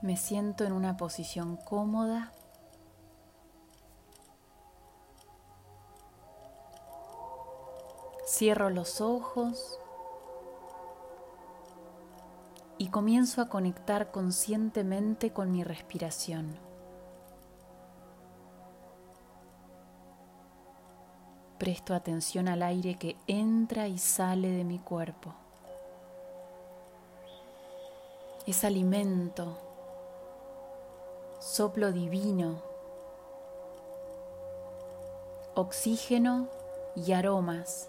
Me siento en una posición cómoda. Cierro los ojos y comienzo a conectar conscientemente con mi respiración. Presto atención al aire que entra y sale de mi cuerpo. Es alimento, soplo divino, oxígeno y aromas.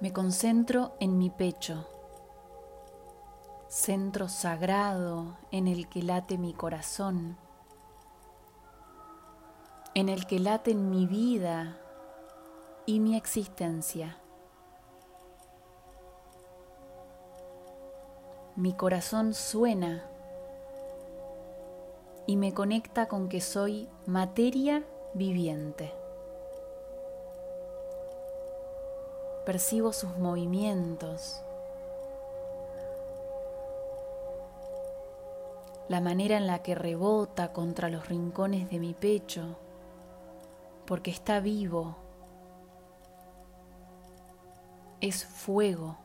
Me concentro en mi pecho, centro sagrado en el que late mi corazón, en el que laten mi vida y mi existencia. Mi corazón suena y me conecta con que soy materia viviente. Percibo sus movimientos, la manera en la que rebota contra los rincones de mi pecho, porque está vivo, es fuego.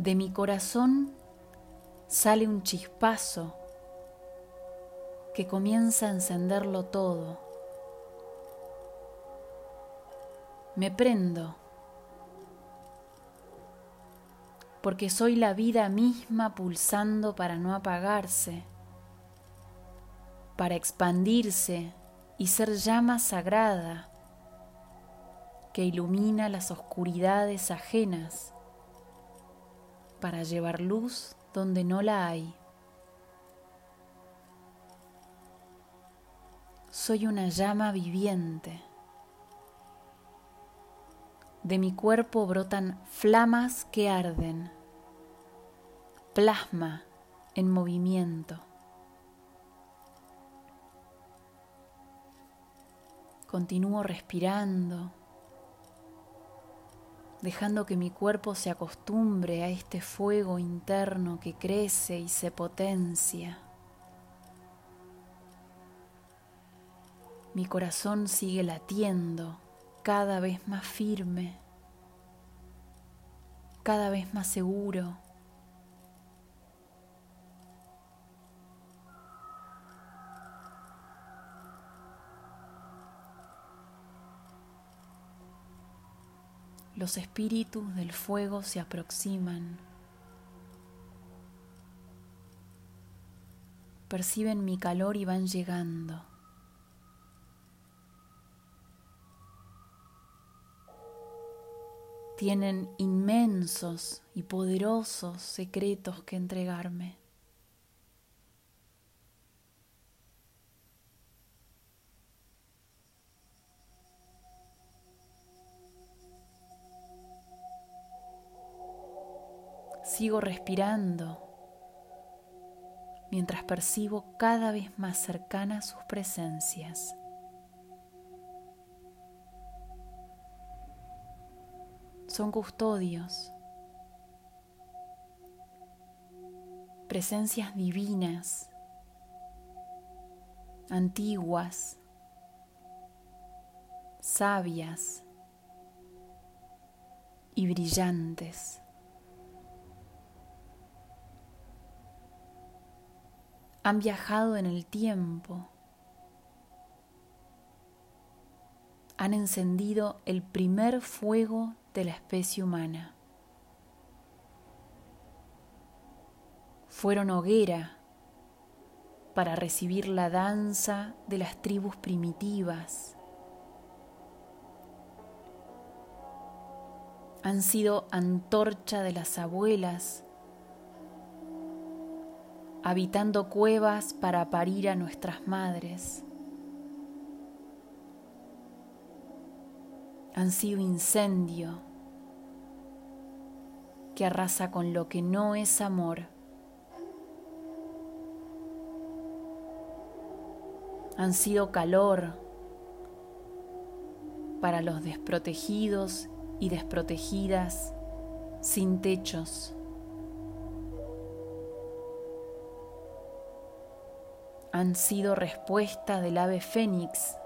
De mi corazón sale un chispazo que comienza a encenderlo todo. me prendo, porque soy la vida misma pulsando para no apagarse, para expandirse y ser llama sagrada que ilumina las oscuridades ajenas para llevar luz donde no la hay. Soy una llama viviente de mi cuerpo brotan flamas que arden, plasma en movimiento. Continúo respirando, dejando que mi cuerpo se acostumbre a este fuego interno que crece y se potencia. Mi corazón sigue latiendo cada vez más firme, cada vez más seguro. Los espíritus del fuego se aproximan. Perciben mi calor y van llegando. tienen inmensos y poderosos secretos que entregarme. Sigo respirando mientras percibo cada vez más cercanas sus presencias. son custodios, presencias divinas, antiguas, sabias y brillantes. Han viajado en el tiempo, han encendido el primer fuego de la especie humana. Fueron hoguera para recibir la danza de las tribus primitivas. Han sido antorcha de las abuelas, habitando cuevas para parir a nuestras madres. han sido incendio que arrasa con lo que no es amor. Han sido calor para los desprotegidos y desprotegidas sin techos. Han sido respuesta del ave fénix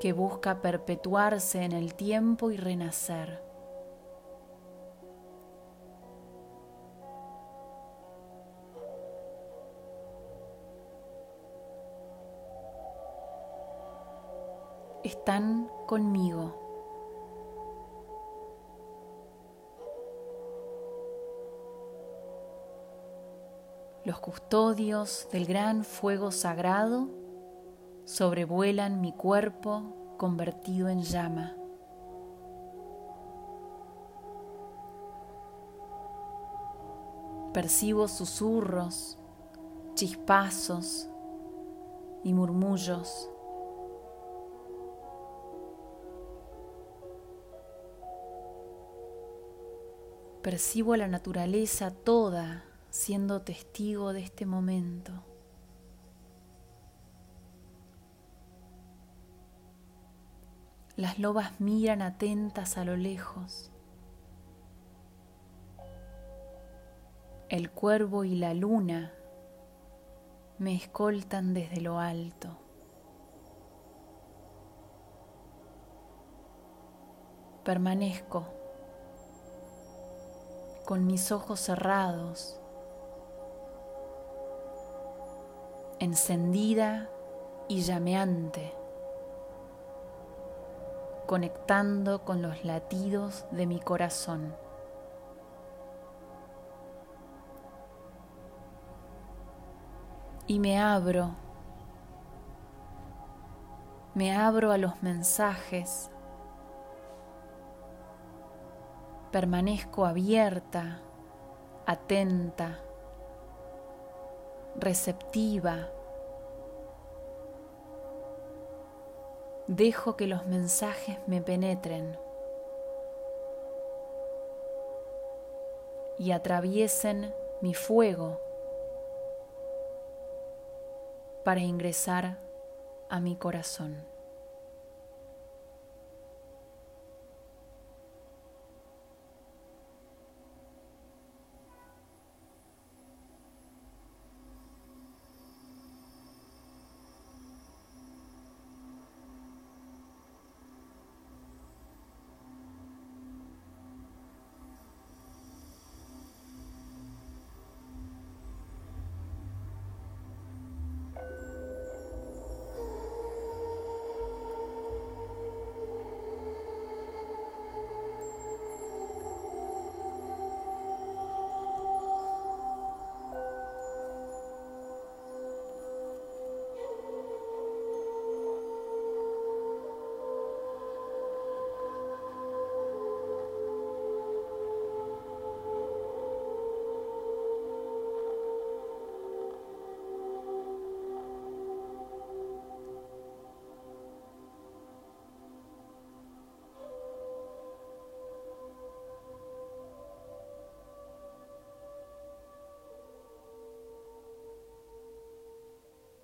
que busca perpetuarse en el tiempo y renacer. Están conmigo. Los custodios del gran fuego sagrado sobrevuelan mi cuerpo convertido en llama. Percibo susurros, chispazos y murmullos. Percibo la naturaleza toda siendo testigo de este momento. Las lobas miran atentas a lo lejos. El cuervo y la luna me escoltan desde lo alto. Permanezco con mis ojos cerrados encendida y llameante, conectando con los latidos de mi corazón. Y me abro, me abro a los mensajes, permanezco abierta, atenta, receptiva. Dejo que los mensajes me penetren y atraviesen mi fuego para ingresar a mi corazón.